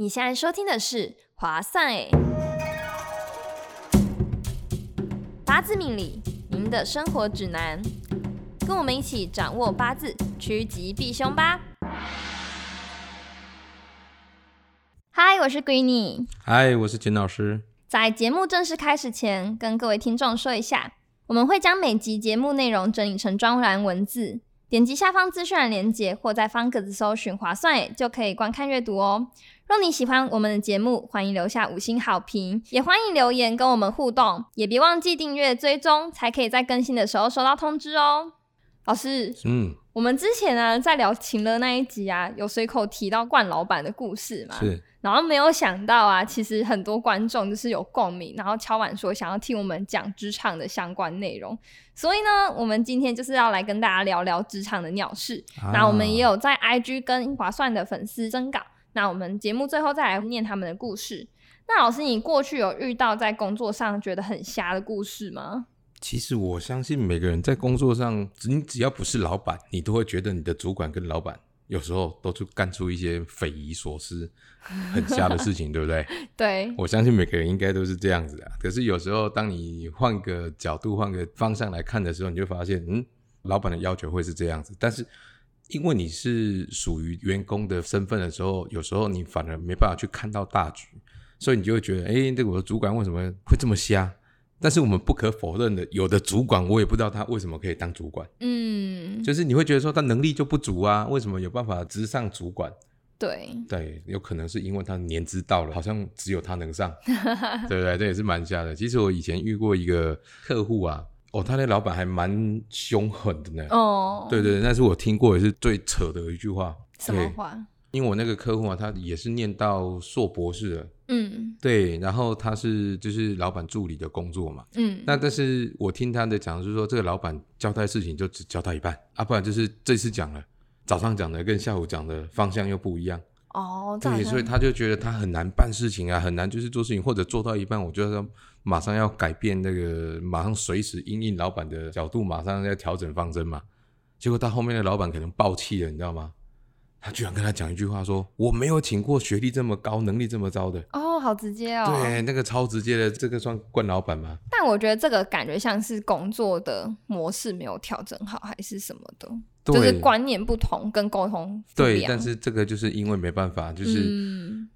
你现在收听的是划算诶，八字命理，您的生活指南，跟我们一起掌握八字，趋吉避凶吧。嗨，我是 Greeny。嗨，我是简老师。在节目正式开始前，跟各位听众说一下，我们会将每集节目内容整理成专栏文字，点击下方资讯栏连接，或在方格子搜寻“划算诶”就可以观看阅读哦。若你喜欢我们的节目，欢迎留下五星好评，也欢迎留言跟我们互动，也别忘记订阅追踪，才可以在更新的时候收到通知哦。老师，嗯，我们之前呢在聊情乐那一集啊，有随口提到冠老板的故事嘛？是。然后没有想到啊，其实很多观众就是有共鸣，然后敲碗说想要听我们讲职场的相关内容。所以呢，我们今天就是要来跟大家聊聊职场的鸟事。那我们也有在 IG 跟划算的粉丝征稿。那我们节目最后再来念他们的故事。那老师，你过去有遇到在工作上觉得很瞎的故事吗？其实我相信每个人在工作上，你只要不是老板，你都会觉得你的主管跟老板有时候都去干出一些匪夷所思、很瞎的事情，对不对？对，我相信每个人应该都是这样子的。可是有时候，当你换个角度、换个方向来看的时候，你就发现，嗯，老板的要求会是这样子，但是。因为你是属于员工的身份的时候，有时候你反而没办法去看到大局，所以你就会觉得，哎，这个我的主管为什么会这么瞎？但是我们不可否认的，有的主管我也不知道他为什么可以当主管。嗯，就是你会觉得说他能力就不足啊？为什么有办法直上主管？对对，有可能是因为他年资到了，好像只有他能上，对不对？这也是蛮瞎的。其实我以前遇过一个客户啊。哦，他那老板还蛮凶狠的呢。哦，对对，那是我听过也是最扯的一句话。什么话？因为我那个客户啊，他也是念到硕博士了。嗯，对，然后他是就是老板助理的工作嘛。嗯，那但是我听他的讲，就是说这个老板交代事情就只交代一半啊，不然就是这次讲了，早上讲的跟下午讲的方向又不一样。哦，对，所以他就觉得他很难办事情啊，很难就是做事情，或者做到一半，我觉得马上要改变那个，马上随时应应老板的角度，马上要调整方针嘛。结果到后面的老板可能爆气了，你知道吗？他居然跟他讲一句话，说我没有请过学历这么高、能力这么糟的。哦，好直接哦。对，那个超直接的，这个算惯老板吗？但我觉得这个感觉像是工作的模式没有调整好，还是什么的。就是观念不同，跟沟通对，但是这个就是因为没办法，就是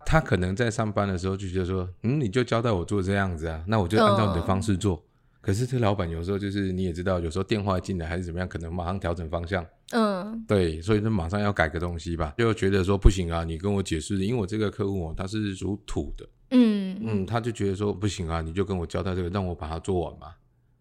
他可能在上班的时候就觉得说，嗯，你就交代我做这样子啊，那我就按照你的方式做。可是这老板有时候就是你也知道，有时候电话进来还是怎么样，可能马上调整方向。嗯，对，所以就马上要改个东西吧，就觉得说不行啊，你跟我解释，因为我这个客户哦，他是属土的，嗯。嗯，他就觉得说不行啊，你就跟我交代这个，让我把它做完嘛。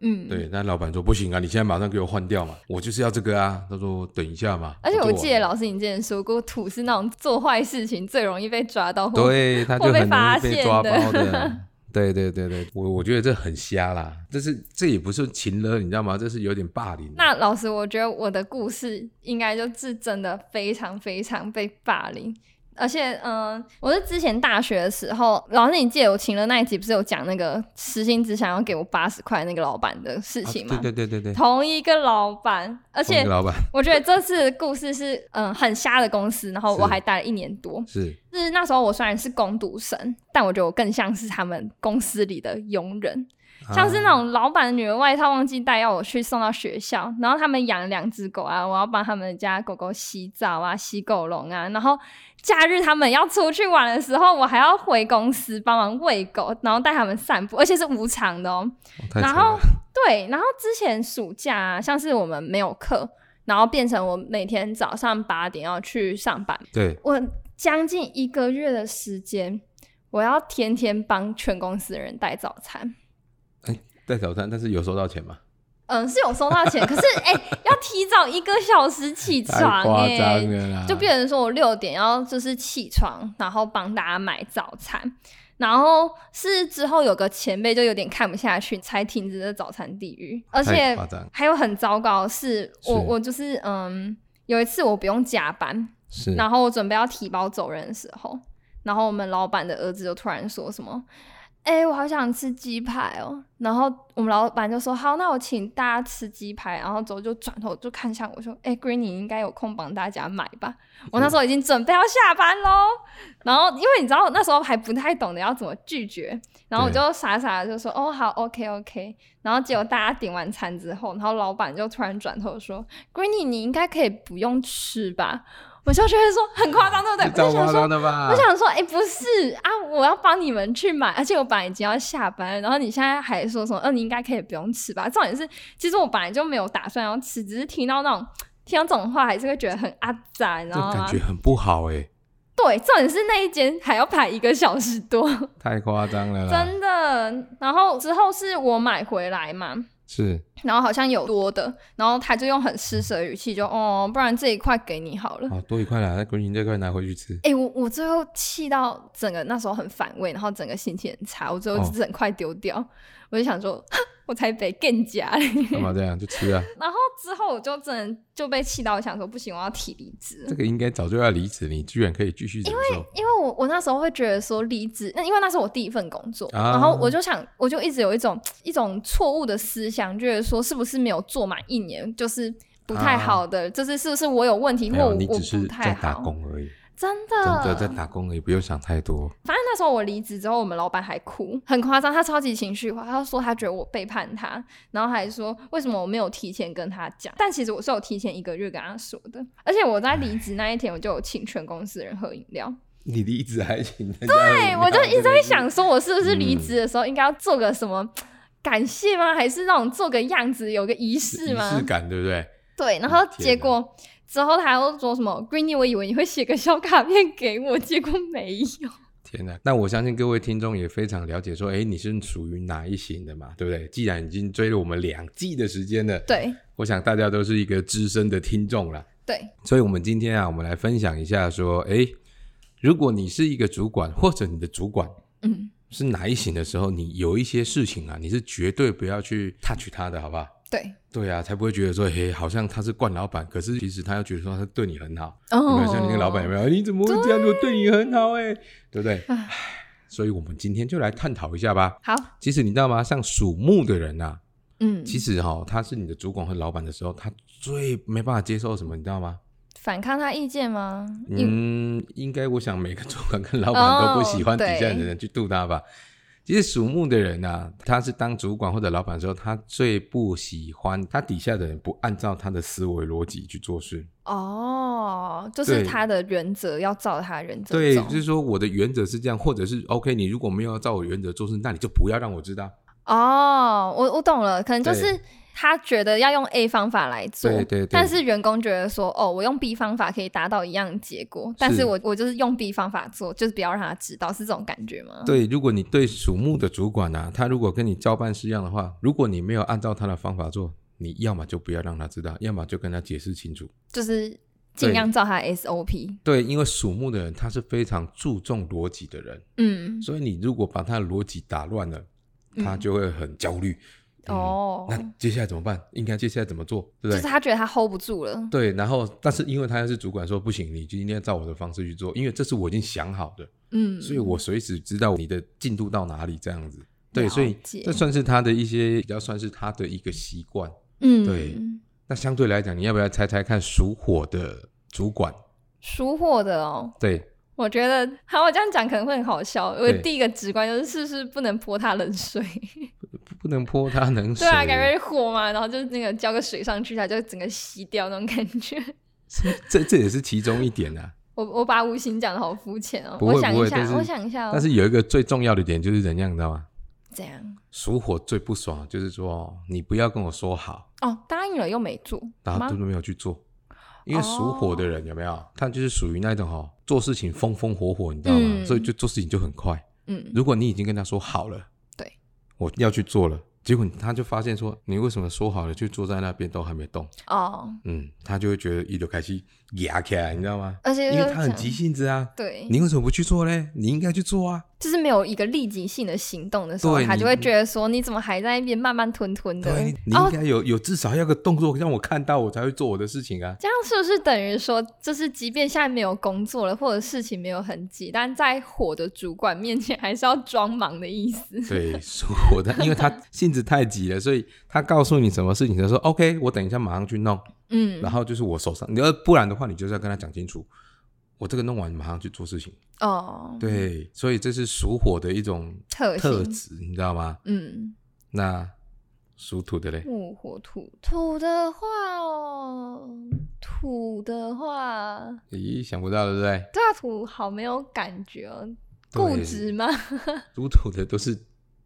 嗯，对，但老板说不行啊，你现在马上给我换掉嘛，我就是要这个啊。他说等一下嘛。而且我记得老师你之前说过，土是那种做坏事情最容易被抓到，对，他就很容易被抓包的。对对对对，我我觉得这很瞎啦，这是这也不是情了，你知道吗？这是有点霸凌。那老师，我觉得我的故事应该就是真的非常非常被霸凌。而且，嗯，我是之前大学的时候，老师，你记得我请了那一集，不是有讲那个实薪只想要给我八十块那个老板的事情吗？对对对对对，同一个老板，而且老板，我觉得这次故事是嗯很瞎的公司，然后我还待了一年多，是，是。那时候我虽然是工读生，但我觉得我更像是他们公司里的佣人。像是那种老板的女儿外套忘记带，要我去送到学校，然后他们养两只狗啊，我要帮他们家狗狗洗澡啊、洗狗笼啊，然后假日他们要出去玩的时候，我还要回公司帮忙喂狗，然后带他们散步，而且是无偿的哦。然后对，然后之前暑假像是我们没有课，然后变成我每天早上八点要去上班，对我将近一个月的时间，我要天天帮全公司的人带早餐。哎带早餐，但是有收到钱吗？嗯，是有收到钱，可是 哎，要提早一个小时起床，哎，就变成说我六点要就是起床，然后帮大家买早餐，然后是之后有个前辈就有点看不下去，才停止了早餐地狱，而且还有很糟糕的是，我我就是嗯，有一次我不用加班，是，然后我准备要提包走人的时候，然后我们老板的儿子就突然说什么。哎，我好想吃鸡排哦。然后我们老板就说：“好，那我请大家吃鸡排。”然后之后就转头就看向我说：“哎，Green，你应该有空帮大家买吧？”我那时候已经准备要下班喽。然后因为你知道那时候还不太懂得要怎么拒绝，然后我就傻傻的就说：“哦，好，OK，OK。”然后结果大家点完餐之后，然后老板就突然转头说：“Green，你应该可以不用吃吧？”我就觉得说很夸张，对不对？我想说，我想说，哎，不是啊，我要帮你们去买，而且我本来已经要下班，然后你现在还说什么？嗯，你应该可以不用吃吧？重点是，其实我本来就没有打算要吃，只是听到那种听到这种话，还是会觉得很阿杂，你知道吗？感觉很不好哎。对，重点是那一间还要排一个小时多，太夸张了，真的。然后之后是我买回来嘛。是，然后好像有多的，然后他就用很施舍的语气就哦，不然这一块给你好了。哦，多一块啦，那给你这块拿回去吃。哎，我我最后气到整个那时候很反胃，然后整个心情很差，我最后整块丢掉。我就想说。我才得更加干嘛这样就吃啊？然后之后我就真的就被气到，想说不行，我要提离职。这个应该早就要离职，你居然可以继续因为因为我我那时候会觉得说离职，那因为那是我第一份工作，然后我就想，我就一直有一种一种错误的思想，就是说是不是没有做满一年就是不太好的，就是是不是我有问题，或我我不太好。打工而已。真的，真的在打工，也不用想太多。反正那时候我离职之后，我们老板还哭，很夸张，他超级情绪化，他说他觉得我背叛他，然后还说为什么我没有提前跟他讲。但其实我是有提前一个月跟他说的，而且我在离职那一天，我就有请全公司人喝饮料。你离职还请？对，我就一直在想，说我是不是离职的时候应该要做个什么感谢吗？还是那种做个样子，有个仪式吗？仪式感，对不对？对，然后结果。之后他又说什么？Greeny，我以为你会写个小卡片给我，结果没有。天哪！那我相信各位听众也非常了解，说，哎，你是属于哪一型的嘛？对不对？既然已经追了我们两季的时间了，对，我想大家都是一个资深的听众了。对，所以，我们今天啊，我们来分享一下，说，哎，如果你是一个主管，或者你的主管，嗯，是哪一型的时候，你有一些事情啊，你是绝对不要去 touch 他的，好不好？对对啊，才不会觉得说，嘿，好像他是惯老板，可是其实他又觉得说他对你很好。哦，像你那个老板有没有？你怎么会这样？我对你很好哎，对不对？所以我们今天就来探讨一下吧。好，其实你知道吗？像属木的人呐，嗯，其实哈，他是你的主管和老板的时候，他最没办法接受什么，你知道吗？反抗他意见吗？嗯，应该我想每个主管跟老板都不喜欢底下的人去度他吧。其实属木的人呢，他是当主管或者老板的时候，他最不喜欢他底下的人不按照他的思维逻辑去做事。哦，就是他的原则要照他原则。对，就是说我的原则是这样，或者是 OK，你如果没有照我原则做事，那你就不要让我知道。哦，我我懂了，可能就是。他觉得要用 A 方法来做，对对对，但是员工觉得说，哦，我用 B 方法可以达到一样结果，但是我我就是用 B 方法做，就是不要让他知道，是这种感觉吗？对，如果你对属木的主管呢，他如果跟你交办事样的话，如果你没有按照他的方法做，你要么就不要让他知道，要么就跟他解释清楚，就是尽量照他 SOP。对，因为属木的人他是非常注重逻辑的人，嗯，所以你如果把他的逻辑打乱了，他就会很焦虑。哦，那接下来怎么办？应该接下来怎么做？对不对？就是他觉得他 hold 不住了。对，然后但是因为他要是主管，说不行，你今天照我的方式去做，因为这是我已经想好的，嗯，所以我随时知道你的进度到哪里，这样子。对，所以这算是他的一些比较算是他的一个习惯。嗯，对。那相对来讲，你要不要猜猜看属火的主管？属火的哦。对。我觉得，好，我这样讲可能会很好笑。我第一个直观就是，是不是不能泼他冷水？不能泼它冷水。对啊，感觉火嘛，然后就是那个浇个水上去，它就整个吸掉那种感觉。这这也是其中一点啊。我我把五行讲的好肤浅哦。我想一下，我想一下。但是有一个最重要的点就是怎样，你知道吗？怎样？属火最不爽就是说，你不要跟我说好哦，答应了又没做，然后都没有去做。因为属火的人有没有？他就是属于那种哈，做事情风风火火，你知道吗？所以就做事情就很快。嗯，如果你已经跟他说好了，对，我要去做了，结果他就发现说，你为什么说好了就坐在那边都还没动？哦，嗯，他就会觉得一头开始压起来，你知道吗？而且因为他很急性子啊，对，你为什么不去做嘞？你应该去做啊。就是没有一个立即性的行动的时候，他就会觉得说：“你怎么还在那边慢慢吞吞的？”你应该有有至少要个动作让我看到，我才会做我的事情啊。这样是不是等于说，就是即便现在没有工作了，或者事情没有很急，但在火的主管面前还是要装忙的意思？对，属火的，因为他性子太急了，所以他告诉你什么事情，他说：“OK，我等一下马上去弄。”嗯，然后就是我手上，你要不然的话，你就是要跟他讲清楚。我这个弄完，马上去做事情。哦，对，所以这是属火的一种特特质，你知道吗？嗯，那属土的嘞？木火土，土的话哦，土的话，咦，想不到对不对？大土好没有感觉哦，固执吗？属土的都是。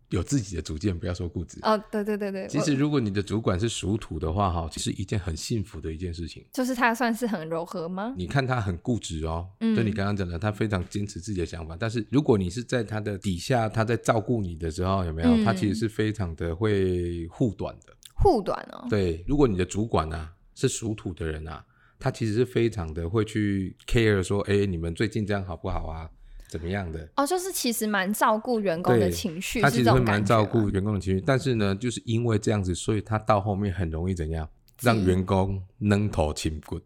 有自己的主见，不要说固执哦。对对对对，其实如果你的主管是属土的话，哈，其实一件很幸福的一件事情。就是他算是很柔和吗？你看他很固执哦，就你刚刚讲的，他非常坚持自己的想法。但是如果你是在他的底下，他在照顾你的时候，有没有？他其实是非常的会护短的。护短哦。对，如果你的主管呢是属土的人啊，他其实是非常的会去 care 说，哎，你们最近这样好不好啊？怎么样的？哦，就是其实蛮照顾员工的情绪，他其实会蛮照顾员工的情绪。但是呢，就是因为这样子，所以他到后面很容易怎样，让员工扔头轻滚，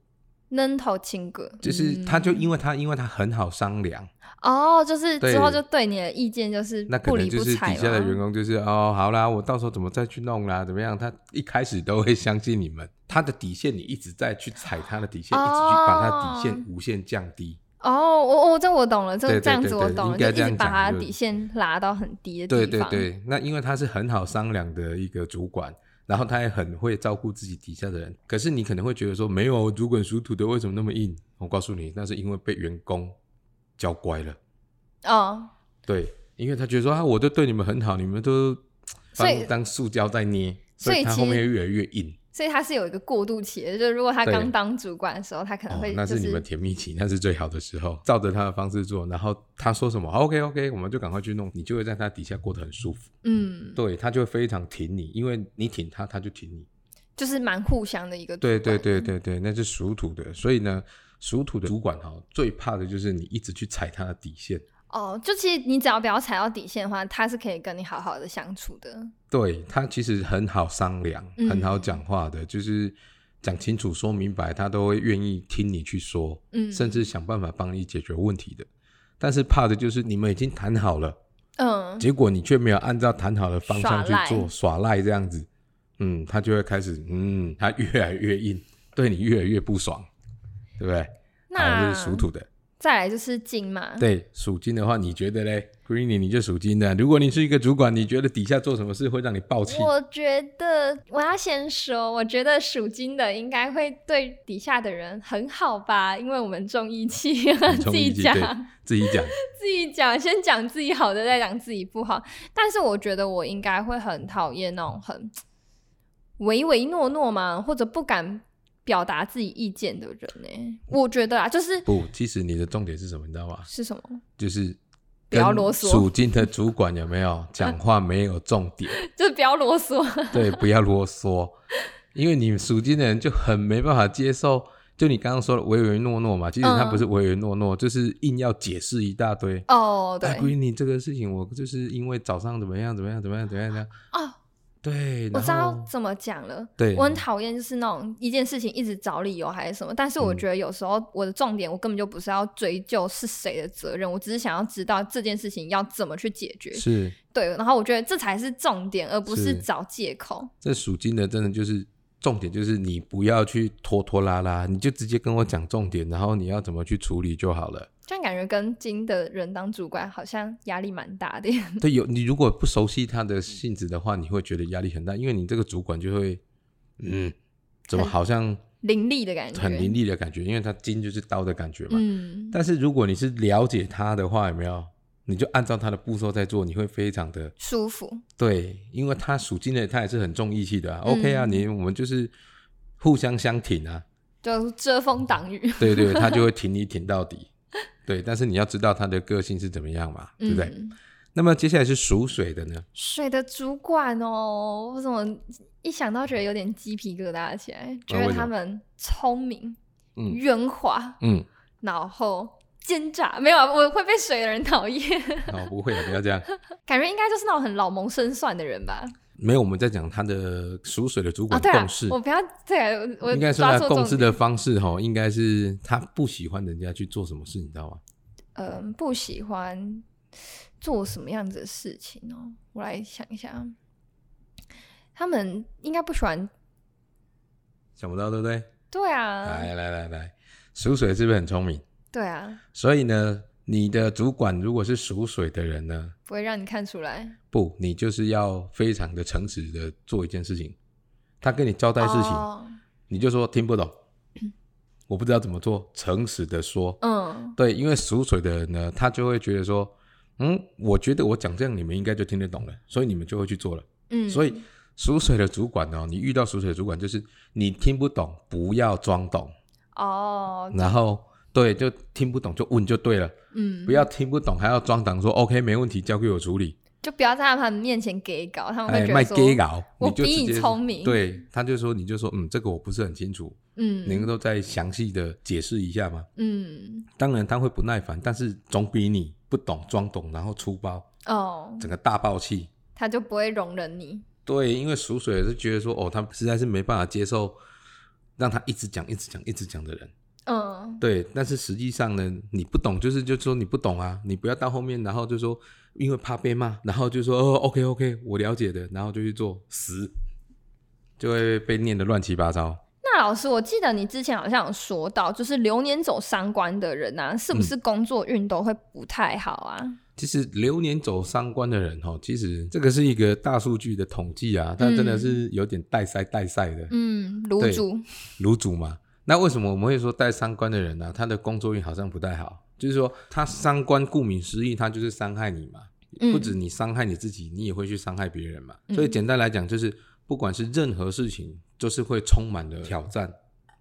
扔头轻滚，就是他就因为他因为他很好商量哦，就是之后就对你的意见就是那可能就是底下的员工就是哦，好啦，我到时候怎么再去弄啦？怎么样？他一开始都会相信你们，他的底线你一直在去踩他的底线，一直去把他底线无限降低。哦，我我这我懂了，这这样子我懂了，就一直把他底线拉到很低的地方。对对对，那因为他是很好商量的一个主管，然后他也很会照顾自己底下的人。可是你可能会觉得说，没有主管属土的为什么那么硬？我告诉你，那是因为被员工教乖了。哦，对，因为他觉得说啊，我都对你们很好，你们都把我当塑胶在捏，所以他后面越来越硬。所以他是有一个过渡期的，就是如果他刚当主管的时候，他可能会那是你们甜蜜期，那是最好的时候，照着他的方式做，然后他说什么，OK OK，我们就赶快去弄，你就会在他底下过得很舒服。嗯，对他就会非常挺你，因为你挺他，他就挺你，就是蛮互相的一个。对对对对对，那是属土的，所以呢，属土的主管哈，最怕的就是你一直去踩他的底线。哦，就其实你只要不要踩到底线的话，他是可以跟你好好的相处的。对他其实很好商量，很好讲话的，就是讲清楚、说明白，他都会愿意听你去说，嗯，甚至想办法帮你解决问题的。但是怕的就是你们已经谈好了，嗯，结果你却没有按照谈好的方向去做，耍赖这样子，嗯，他就会开始，嗯，他越来越硬，对你越来越不爽，对不对？那是属土的。再来就是金嘛，对，属金的话，你觉得嘞？Greeny，你就属金的。如果你是一个主管，你觉得底下做什么事会让你爆气？我觉得我要先说，我觉得属金的应该会对底下的人很好吧，因为我们重义气，自己讲，自己讲，自己讲，先讲自己好的，再讲自己不好。但是我觉得我应该会很讨厌那种很唯唯诺诺嘛，或者不敢。表达自己意见的人呢？我觉得啊，就是不，其实你的重点是什么？你知道吗？是什么？就是不要啰嗦。属金的主管有没有 讲话没有重点？就是不要啰嗦。对，不要啰嗦，因为你属金的人就很没办法接受。就你刚刚说的唯唯诺诺嘛，其实他不是唯唯诺诺，就是硬要解释一大堆。哦，对，闺女，这个事情我就是因为早上怎么样怎么样怎么样怎么样啊。对，我知道怎么讲了。对，我很讨厌就是那种一件事情一直找理由还是什么，但是我觉得有时候我的重点我根本就不是要追究是谁的责任，我只是想要知道这件事情要怎么去解决。是，对，然后我觉得这才是重点，而不是找借口。这属金的真的就是重点，就是你不要去拖拖拉拉，你就直接跟我讲重点，然后你要怎么去处理就好了。这样感觉跟金的人当主管好像压力蛮大的。对，有你如果不熟悉他的性质的话，你会觉得压力很大，因为你这个主管就会，嗯，怎么好像凌厉的感觉，很凌厉的感觉，因为他金就是刀的感觉嘛。嗯。但是如果你是了解他的话，有没有？你就按照他的步骤在做，你会非常的舒服。对，因为他属金的，他也是很重义气的。OK 啊，你我们就是互相相挺啊，就遮风挡雨。对对，他就会挺你 挺到底。对，但是你要知道他的个性是怎么样嘛，对不对？那么接下来是属水的呢？水的主管哦，我怎么一想到觉得有点鸡皮疙瘩起来？觉得他们聪明、圆滑，嗯，然后奸诈，没有，我会被水的人讨厌。哦，不会的，不要这样。感觉应该就是那种很老谋深算的人吧。没有，我们在讲他的属水的主管共事。我不要对，我应该说他共事的方式哈，应该是他不喜欢人家去做什么事，你知道吗？嗯，不喜欢做什么样子的事情哦。我来想一下，他们应该不喜欢。想不到，对不对？对啊。来来来来，属水是不是很聪明？对啊。所以呢？你的主管如果是属水的人呢，不会让你看出来。不，你就是要非常的诚实的做一件事情。他跟你交代事情，你就说听不懂，我不知道怎么做，诚实的说。嗯，对，因为属水的人呢，他就会觉得说，嗯，我觉得我讲这样，你们应该就听得懂了，所以你们就会去做了。嗯，所以属水的主管呢，你遇到属水的主管，就是你听不懂，不要装懂。哦，然后。对，就听不懂就问就对了，嗯，不要听不懂还要装懂说 OK 没问题，交给我处理，就不要在他们面前给搞，他们会觉得说，我比你聪明，对，他就说你就说嗯，这个我不是很清楚，嗯，能够再详细的解释一下吗？嗯，当然他会不耐烦，但是总比你不懂装懂然后粗暴哦，整个大爆气，他就不会容忍你。对，因为属水是觉得说哦，他实在是没办法接受让他一直讲一直讲一直讲的人。嗯，对，但是实际上呢，你不懂，就是就说你不懂啊，你不要到后面，然后就说因为怕被骂，然后就说哦，OK OK，我了解的，然后就去做，死就会被念的乱七八糟。那老师，我记得你之前好像有说到，就是流年走三关的人啊，是不是工作运都会不太好啊？其实流年走三关的人哦，其实这个是一个大数据的统计啊，但真的是有点带塞带塞的。嗯，卤煮，卤煮嘛。那为什么我们会说带三观的人呢？他的工作运好像不太好，就是说他三观，顾名思义，他就是伤害你嘛。不止你伤害你自己，你也会去伤害别人嘛。所以简单来讲，就是不管是任何事情，就是会充满了挑战，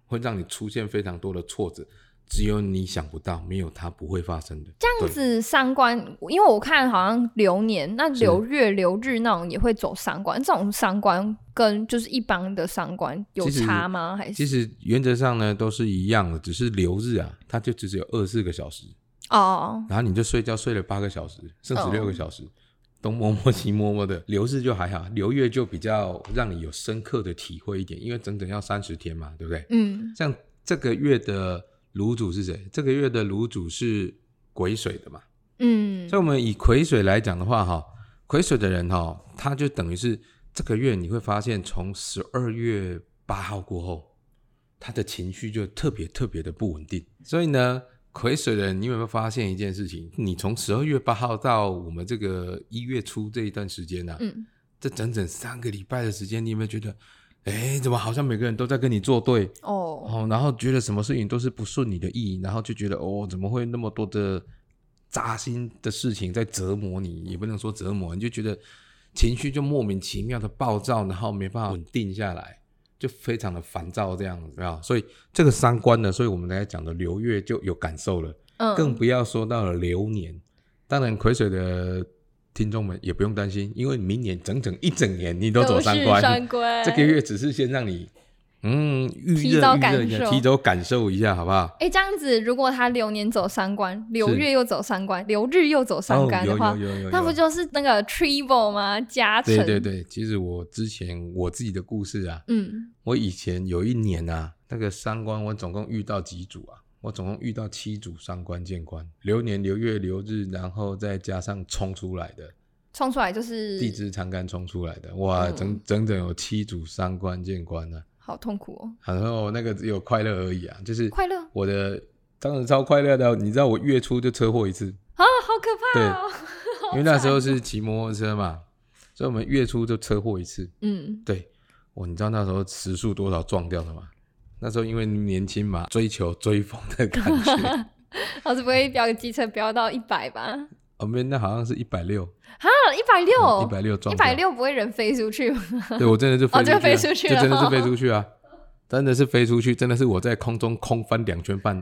会让你出现非常多的挫折。只有你想不到，没有它不会发生的。这样子三观，因为我看好像流年、那流月、流日那种也会走三观，这种三观跟就是一般的三观有差吗？还是其实原则上呢都是一样的，只是流日啊，它就只有二十四个小时哦，然后你就睡觉睡了八个小时，剩十六个小时东摸摸西摸摸的。流日就还好，流月就比较让你有深刻的体会一点，因为整整要三十天嘛，对不对？嗯，像这个月的。炉主是谁？这个月的炉主是癸水的嘛？嗯，所以我们以癸水来讲的话，哈，癸水的人哈，他就等于是这个月你会发现，从十二月八号过后，他的情绪就特别特别的不稳定。所以呢，癸水的人，你有没有发现一件事情？你从十二月八号到我们这个一月初这一段时间呢，嗯，这整整三个礼拜的时间，你有没有觉得？哎，怎么好像每个人都在跟你作对哦？哦，然后觉得什么事情都是不顺你的意，然后就觉得哦，怎么会那么多的扎心的事情在折磨你？也不能说折磨，你就觉得情绪就莫名其妙的暴躁，然后没办法稳定下来，就非常的烦躁这样子啊。所以这个三观呢，所以我们刚才讲的流月就有感受了，嗯，更不要说到了流年，当然癸水的。听众们也不用担心，因为明年整整一整年你都走三 关，这个月只是先让你嗯预热预热一下，提早感受一下，好不好？哎，这样子，如果他流年走三关，流月又走三关，流日又走三关的话，那不就是那个 triple 吗？加成？对对对，其实我之前我自己的故事啊，嗯，我以前有一年啊，那个三关我总共遇到几组啊？我总共遇到七组三关见关，流年、流月、流日，然后再加上冲出来的，冲出来就是地支长干冲出来的，哇，整整整有七组三关见关呢，好痛苦哦。然后那个只有快乐而已啊，就是快乐，我的当时超快乐的，你知道我月初就车祸一次啊，好可怕哦。因为那时候是骑摩托车嘛，所以我们月初就车祸一次。嗯，对，我你知道那时候时速多少撞掉的吗？那时候因为年轻嘛，追求追风的感觉。老师不会飙个机车飙到一百吧？哦，没，那好像是一百六。哈，一百六，一百六撞，一百六不会人飞出去吗？对，我真的就飞出去，就真的是飞出去啊！真的是飞出去，真的是我在空中空翻两圈半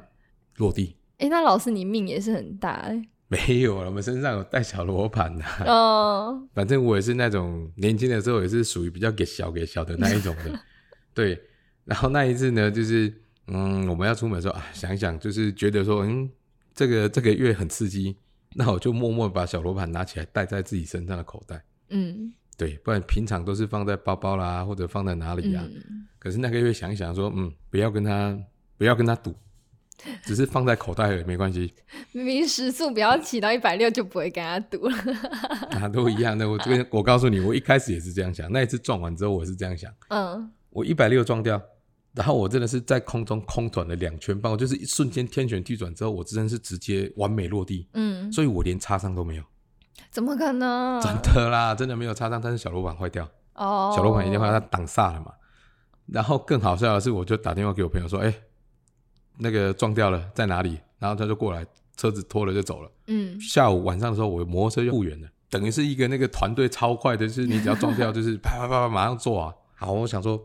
落地。哎，那老师你命也是很大哎。没有了，我们身上有带小罗盘的。哦。反正我也是那种年轻的时候也是属于比较给小给小的那一种的，对。然后那一次呢，就是嗯，我们要出门的时候啊，想一想，就是觉得说，嗯，这个这个月很刺激，那我就默默把小罗盘拿起来带在自己身上的口袋。嗯，对，不然平常都是放在包包啦，或者放在哪里呀？可是那个月想一想说，嗯，不要跟他不要跟他赌，只是放在口袋里没关系。明明时速不要骑到一百六就不会跟他赌了。啊，都一样的。我这边我告诉你，我一开始也是这样想。那一次撞完之后，我是这样想。嗯，我一百六撞掉。然后我真的是在空中空转了两圈半，我就是一瞬间天旋地转之后，我真的是直接完美落地，嗯，所以我连擦伤都没有，怎么可能？真的啦，真的没有擦伤，但是小罗板坏掉，哦，小罗板一定坏，它挡煞了嘛。然后更好笑的是，我就打电话给我朋友说，哎，那个撞掉了在哪里？然后他就过来，车子拖了就走了，嗯，下午晚上的时候，我摩托车就复原了，等于是一个那个团队超快的，就是你只要撞掉，就是啪啪啪啪马上做啊。好，我想说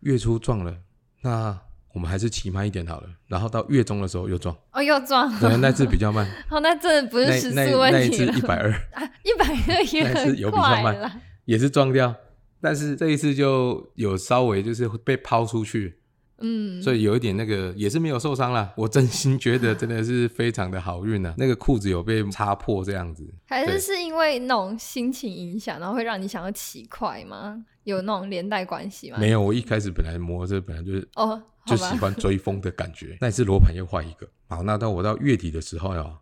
月初撞了。那我们还是骑慢一点好了，然后到月中的时候又撞，哦，又撞，对，那次比较慢。哦，那真的不是时速问题那一次一百二，一百二也很 快了，也是撞掉，但是这一次就有稍微就是被抛出去，嗯，所以有一点那个也是没有受伤啦。我真心觉得真的是非常的好运啊，那个裤子有被擦破这样子，还是是因为那种心情影响，然后会让你想要骑快吗？有那种连带关系吗？没有，我一开始本来摩托车本来就是哦，就喜欢追风的感觉。那一次罗盘又坏一个，好，那到我到月底的时候呀，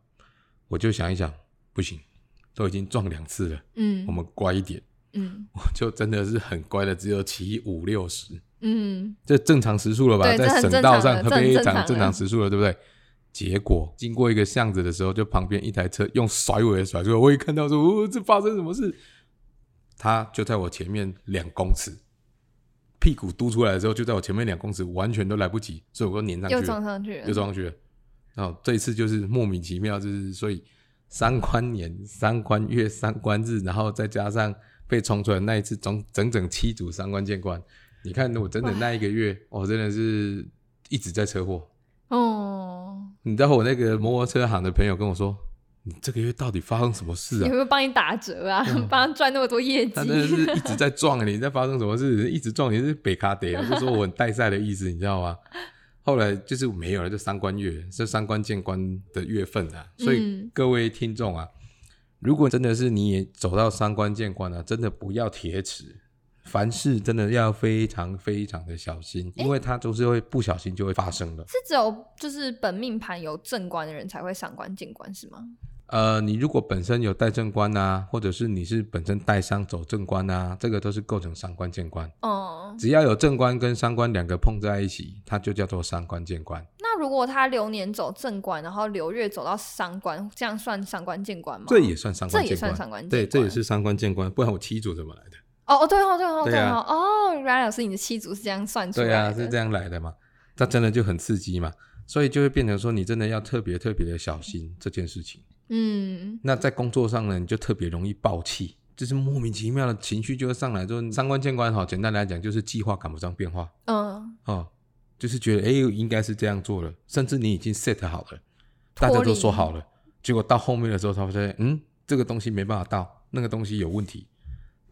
我就想一想，不行，都已经撞两次了，嗯，我们乖一点，嗯，我就真的是很乖的，只有骑五六十，嗯，这正常时速了吧？在省道上非常正常时速了，对不对？结果经过一个巷子的时候，就旁边一台车用甩尾的甩出来，我一看到说，哦，这发生什么事？他就在我前面两公尺，屁股嘟出来的时候，就在我前面两公尺，完全都来不及，所以我都粘上去，又撞上去，又撞上去。然后这一次就是莫名其妙，就是所以三关年、三关月、三关日，然后再加上被冲出来那一次，整整整七组三关见关。你看我真的那一个月，我真的是一直在车祸。哦，你知道我那个摩托车行的朋友跟我说。你这个月到底发生什么事啊？有没有帮你打折啊？帮他赚那么多业绩？他真的是一直在撞你，在发生什么事？一直撞你是北卡德啊，就说我很带赛的意思，你知道吗？后来就是没有了，这三关月，这三关见关的月份啊。所以各位听众啊，如果真的是你也走到三关见关了，真的不要铁齿，凡事真的要非常非常的小心，因为它都是会不小心就会发生的。是只有就是本命盘有正官的人才会上官见官是吗？呃，你如果本身有带正官呐，或者是你是本身带伤走正官呐，这个都是构成伤官见官。哦，只要有正官跟伤官两个碰在一起，它就叫做伤官见官。那如果他流年走正官，然后流月走到三官，这样算伤官见官吗？这也算伤官，这也算三官。对，这也是伤官见官。不然我七组怎么来的？哦哦，对哦对哦对哦哦，原来老师你的七组是这样算出来的。对啊，是这样来的嘛？那真的就很刺激嘛？所以就会变成说，你真的要特别特别的小心这件事情。嗯，那在工作上呢，你就特别容易爆气，就是莫名其妙的情绪就会上来。就三观见观哈，简单来讲就是计划赶不上变化。嗯，哦，就是觉得哎，应该是这样做了，甚至你已经 set 好了，大家都说好了，结果到后面的时候，他发现嗯，这个东西没办法到，那个东西有问题，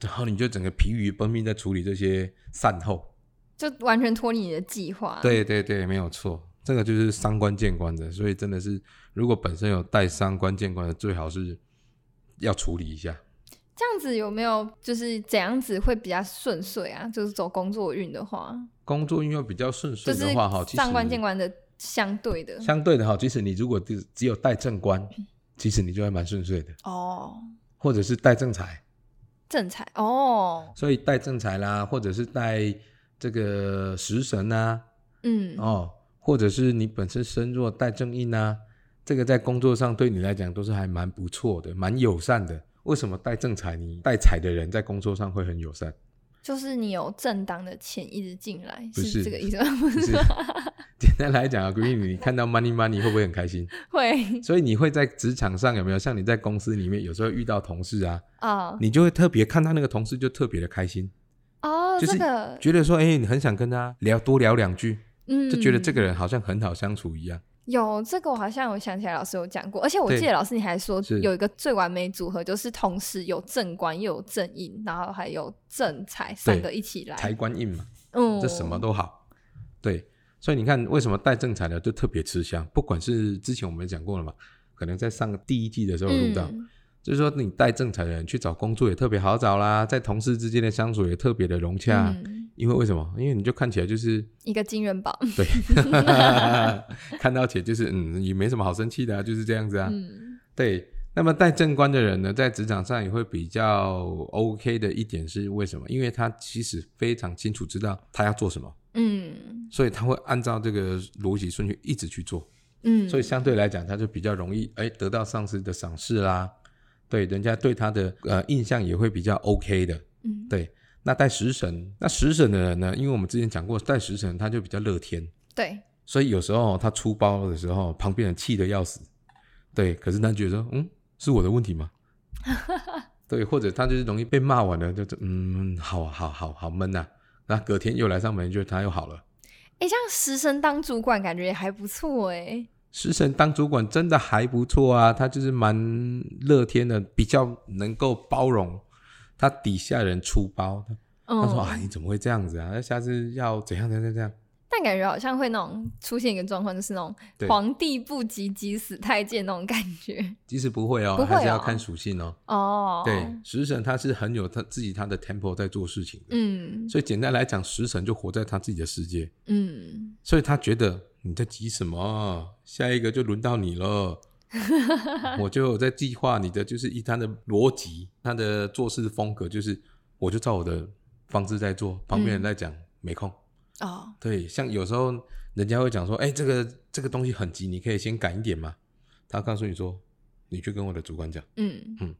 然后你就整个疲于奔命在处理这些善后，就完全脱离你的计划。对对对，没有错。这个就是三官见官的，所以真的是，如果本身有带三官见官的，最好是要处理一下。这样子有没有就是怎样子会比较顺遂啊？就是走工作运的话，工作运要比较顺遂的话，哈，上官见官的相对的，相对的哈，即使你如果只只有带正官，其实你就还蛮顺遂的哦。或者是带正财，正财哦，所以带正财啦，或者是带这个食神呐，嗯哦。或者是你本身身弱带正印啊，这个在工作上对你来讲都是还蛮不错的，蛮友善的。为什么带正财？你带财的人在工作上会很友善，就是你有正当的钱一直进来，是这个意思吗？不是。简单来讲啊，闺蜜，你看到 money money 会不会很开心？会。所以你会在职场上有没有像你在公司里面有时候遇到同事啊，啊，你就会特别看到那个同事就特别的开心哦，就是觉得说，哎，你很想跟他聊多聊两句。嗯，就觉得这个人好像很好相处一样。有这个，我好像有想起来，老师有讲过，而且我记得老师你还说有一个最完美组合，就是同时有正官又有正印，然后还有正财三个一起来，财官印嘛，嗯，这什么都好。对，所以你看，为什么带正财的就特别吃香？不管是之前我们讲过了嘛，可能在上第一季的时候录到，就是说你带正财的人去找工作也特别好找啦，在同事之间的相处也特别的融洽。因为为什么？因为你就看起来就是一个金元宝。对，看到钱就是嗯，也没什么好生气的，就是这样子啊。嗯，对。那么带正官的人呢，在职场上也会比较 OK 的一点是为什么？因为他其实非常清楚知道他要做什么，嗯，所以他会按照这个逻辑顺序一直去做，嗯，所以相对来讲，他就比较容易哎得到上司的赏识啦，对，人家对他的呃印象也会比较 OK 的，嗯，对。那带食神，那食神的人呢？因为我们之前讲过，带食神他就比较乐天，对，所以有时候他出包的时候，旁边人气得要死，对，可是他觉得嗯。是我的问题吗？对，或者他就是容易被骂完了，就嗯，好好好好闷呐。那隔天又来上门，就他又好了。哎，这样食神当主管感觉也还不错哎。食神当主管真的还不错啊，他就是蛮乐天的，比较能够包容他底下人出包。他说啊，你怎么会这样子啊？那下次要怎样怎样怎样？但感觉好像会那种出现一个状况，就是那种皇帝不急急死太监那种感觉。其实不会哦，还是要看属性哦。哦，对，食神他是很有他自己他的 temple 在做事情的。嗯，所以简单来讲，食神就活在他自己的世界。嗯，所以他觉得你在急什么？下一个就轮到你了。我就在计划你的，就是以他的逻辑，他的做事风格，就是我就照我的方式在做，旁边人在讲没空。哦，对，像有时候人家会讲说，哎，这个这个东西很急，你可以先赶一点嘛。他告诉你说，你去跟我的主管讲，嗯嗯，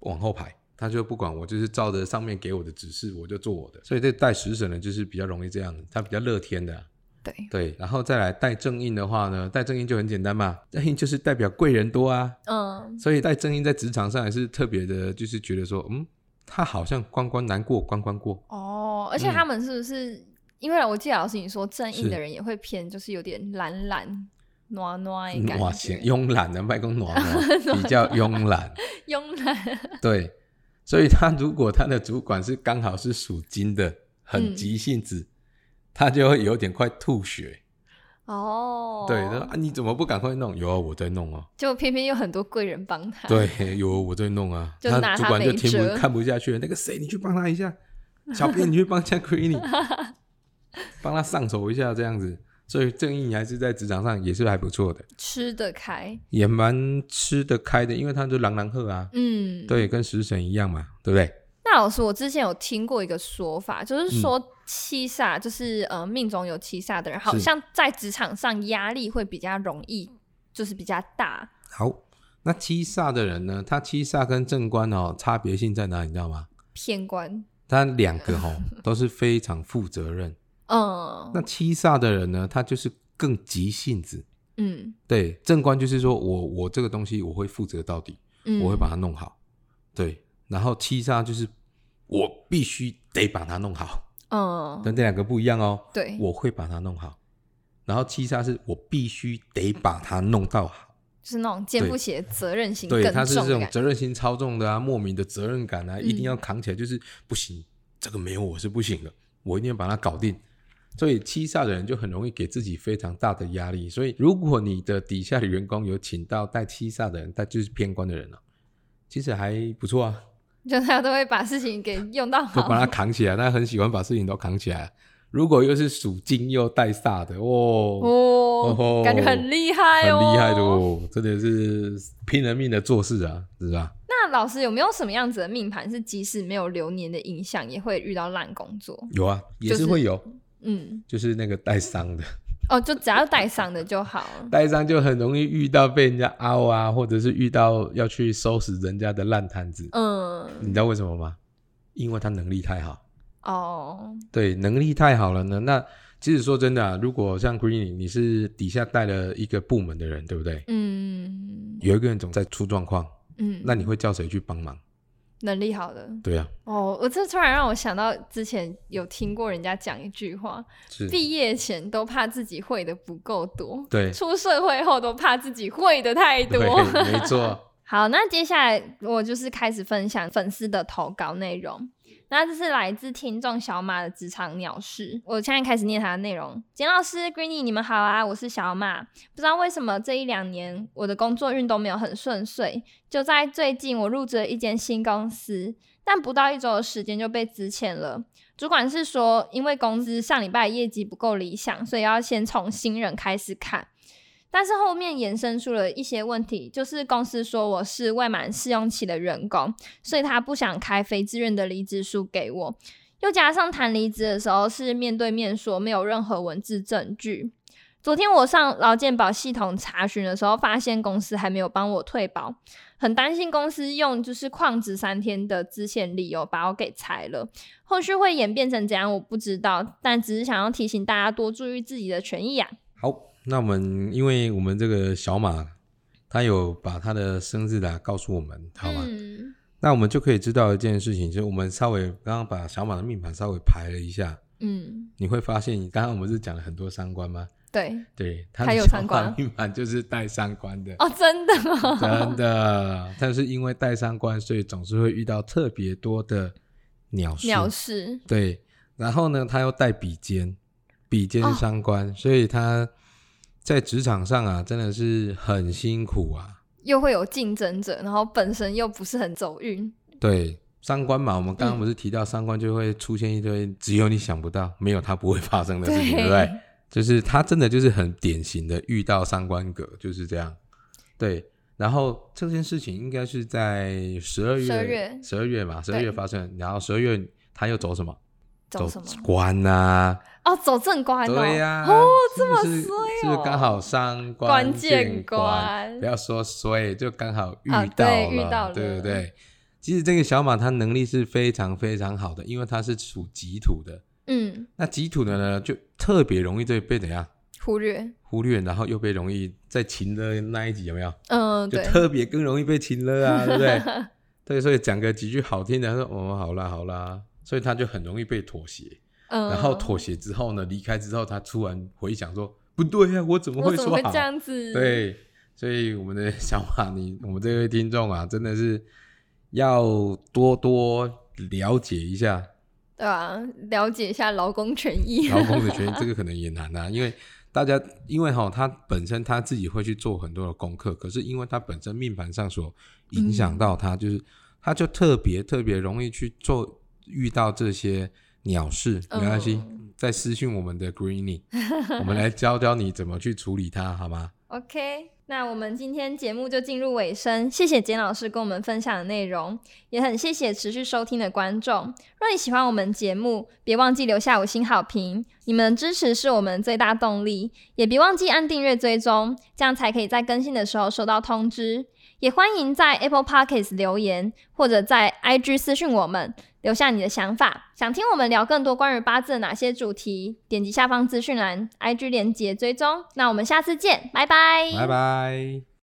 往后排，他就不管我，就是照着上面给我的指示，我就做我的。所以这带食神呢，就是比较容易这样，他比较乐天的。对对，然后再来带正印的话呢，带正印就很简单嘛，正印就是代表贵人多啊。嗯，所以带正印在职场上也是特别的，就是觉得说，嗯，他好像关关难过关关过。哦，而且他们是不是？因为我记得老师你说正印的人也会偏，就是有点懒懒、暖暖感觉，慵懒的外公暖暖，比较慵懒。慵懒。对，所以他如果他的主管是刚好是属金的，很急性子，他就会有点快吐血。哦。对，他说啊，你怎么不赶快弄？有啊，我在弄啊。就偏偏有很多贵人帮他。对，有我在弄啊。他主管就听不看不下去了，那个谁，你去帮他一下。小编，你去帮一下 q u e e n 帮他上手一下，这样子，所以正义还是在职场上也是还不错的，吃得开，也蛮吃得开的，因为他就狼狼鹤啊，嗯，对，跟食神一样嘛，对不对？那老师，我之前有听过一个说法，就是说七煞，就是呃命中有七煞的人，好像在职场上压力会比较容易，就是比较大。好，那七煞的人呢？他七煞跟正官哦，差别性在哪里？你知道吗？偏官，他两个哦都是非常负责任。嗯，那七煞的人呢？他就是更急性子。嗯，对，正官就是说我我这个东西我会负责到底，我会把它弄好。对，然后七煞就是我必须得把它弄好。嗯，但这两个不一样哦。对，我会把它弄好。然后七煞是我必须得把它弄到好，就是那种肩负起责任心，对，他是这种责任心超重的啊，莫名的责任感啊，一定要扛起来，就是不行，这个没有我是不行的，我一定要把它搞定。所以七煞的人就很容易给自己非常大的压力。所以如果你的底下的员工有请到带七煞的人，他就是偏官的人了，其实还不错啊。就他都会把事情给用到好，都把它扛起来。他很喜欢把事情都扛起来。如果又是属金又带煞的，哦哦，感觉很厉害哦，很厉害的哦，真的是拼了命的做事啊，是吧？那老师有没有什么样子的命盘是即使没有流年的影响，也会遇到烂工作？有啊，也是会有。嗯，就是那个带伤的哦，就只要带伤的就好。带伤就很容易遇到被人家凹啊，或者是遇到要去收拾人家的烂摊子。嗯，你知道为什么吗？因为他能力太好。哦，对，能力太好了呢。那其实说真的啊，如果像 Green，你是底下带了一个部门的人，对不对？嗯。有一个人总在出状况，嗯，那你会叫谁去帮忙？能力好的，对呀。哦，我这突然让我想到之前有听过人家讲一句话：，毕业前都怕自己会的不够多，对；出社会后都怕自己会的太多。没错，好，那接下来我就是开始分享粉丝的投稿内容。那这是来自听众小马的职场鸟事，我现在开始念他的内容。简老师，Greeny，你们好啊，我是小马。不知道为什么这一两年我的工作运都没有很顺遂，就在最近我入职了一间新公司，但不到一周的时间就被资遣了。主管是说，因为公司上礼拜业绩不够理想，所以要先从新人开始看。但是后面衍生出了一些问题，就是公司说我是未满试用期的员工，所以他不想开非自愿的离职书给我。又加上谈离职的时候是面对面说，没有任何文字证据。昨天我上劳健保系统查询的时候，发现公司还没有帮我退保，很担心公司用就是旷职三天的资遣理由把我给裁了。后续会演变成怎样，我不知道，但只是想要提醒大家多注意自己的权益啊。好。那我们，因为我们这个小马，他有把他的生日啊告诉我们，好吗？那我们就可以知道一件事情，就是我们稍微刚刚把小马的命盘稍微排了一下，嗯，你会发现，刚刚我们是讲了很多三观吗？对，对，他有三观 命盘就是带三观的哦，真的，真的，但是因为带三观，所以总是会遇到特别多的鸟事，鸟事，对，然后呢，他又带比肩，比肩三观，所以他。在职场上啊，真的是很辛苦啊，又会有竞争者，然后本身又不是很走运。对，三观嘛，我们刚刚不是提到三观就会出现一堆只有你想不到，没有它不会发生的事情，对不对？就是他真的就是很典型的遇到三观格，就是这样。对，然后这件事情应该是在十二月，十二月，十二月嘛，十二月发生，然后十二月他又走什么？走什么关呐？哦，走正关对呀。哦，这么衰哦，是不是刚好三关键关？不要说衰，就刚好遇到了，遇到了，对不对？其实这个小马它能力是非常非常好的，因为它是属己土的。嗯，那己土的呢，就特别容易被被怎样忽略？忽略，然后又被容易在情的那一集有没有？嗯，就特别更容易被情了啊，对不对？对，所以讲个几句好听的，说哦，好啦，好啦。所以他就很容易被妥协，嗯然后妥协之后呢，离开之后，他突然回想说：“不对呀，我怎么会说好？”这样子。对，所以我们的小马，你我们这位听众啊，真的是要多多了解一下，对啊，了解一下劳工权益。劳工的权益，这个可能也难啊，因为大家因为哈，他本身他自己会去做很多的功课，可是因为他本身命盘上所影响到他，就是他就特别特别容易去做。遇到这些鸟事没关系，再私讯我们的 Greeny，我们来教教你怎么去处理它，好吗？OK，那我们今天节目就进入尾声，谢谢简老师跟我们分享的内容，也很谢谢持续收听的观众。若你喜欢我们节目，别忘记留下五星好评，你们的支持是我们最大动力，也别忘记按订阅追踪，这样才可以在更新的时候收到通知。也欢迎在 Apple Podcasts 留言，或者在 IG 私讯我们，留下你的想法。想听我们聊更多关于八字的哪些主题？点击下方资讯栏 IG 连接追踪。那我们下次见，拜拜，拜拜。